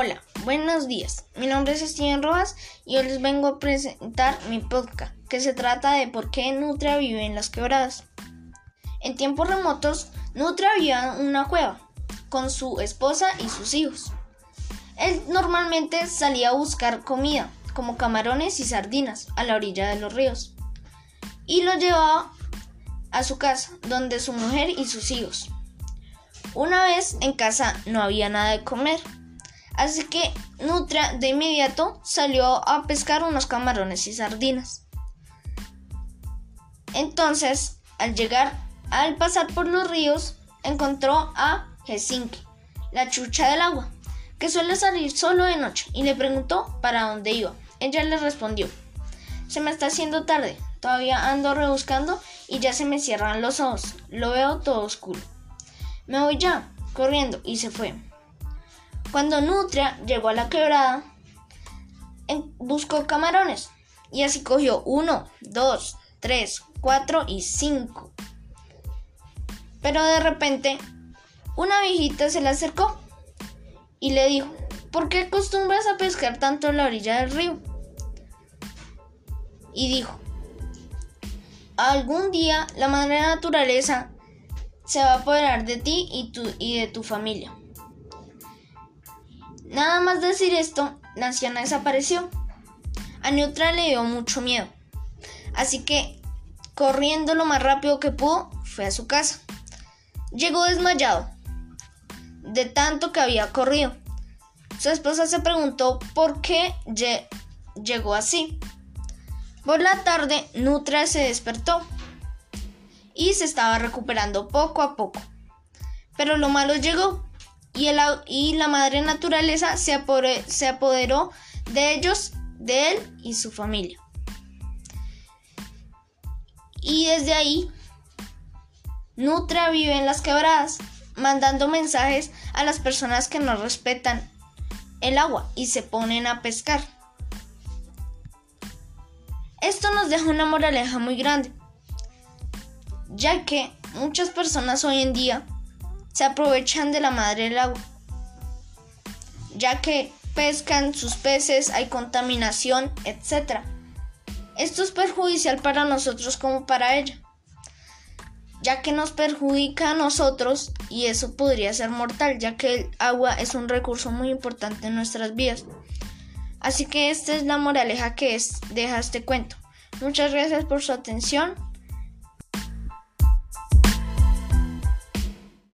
Hola, buenos días. Mi nombre es Steven Rojas y hoy les vengo a presentar mi podcast, que se trata de por qué Nutria vive en las quebradas. En tiempos remotos, Nutria vivía en una cueva con su esposa y sus hijos. Él normalmente salía a buscar comida, como camarones y sardinas, a la orilla de los ríos, y lo llevaba a su casa, donde su mujer y sus hijos. Una vez en casa no había nada de comer Así que Nutria de inmediato salió a pescar unos camarones y sardinas. Entonces, al llegar, al pasar por los ríos, encontró a Helsinki, la chucha del agua, que suele salir solo de noche, y le preguntó para dónde iba. Ella le respondió, se me está haciendo tarde, todavía ando rebuscando y ya se me cierran los ojos, lo veo todo oscuro. Me voy ya, corriendo, y se fue. Cuando Nutria llegó a la quebrada, buscó camarones y así cogió uno, dos, tres, cuatro y cinco. Pero de repente, una viejita se le acercó y le dijo, ¿por qué acostumbras a pescar tanto en la orilla del río? Y dijo, algún día la madre naturaleza se va a apoderar de ti y, y de tu familia. Nada más decir esto, la desapareció. A Neutra le dio mucho miedo. Así que, corriendo lo más rápido que pudo, fue a su casa. Llegó desmayado, de tanto que había corrido. Su esposa se preguntó por qué llegó así. Por la tarde, Nutra se despertó y se estaba recuperando poco a poco. Pero lo malo llegó y, la madre naturaleza se, apoderó de ellos, de él y su familia. Y desde ahí, Nutra vive en las quebradas, mandando mensajes a las personas que no respetan el agua y se ponen a pescar. Esto nos deja una moraleja muy grande, ya que muchas personas hoy en día se aprovechan de la madre del agua, ya que pescan sus peces, hay contaminación, etc. Esto es perjudicial para nosotros como para ella, ya que nos perjudica a nosotros y eso podría ser mortal, ya que el agua es un recurso muy importante en nuestras vidas. Así que esta es la moraleja que es, deja este cuento. Muchas gracias por su atención.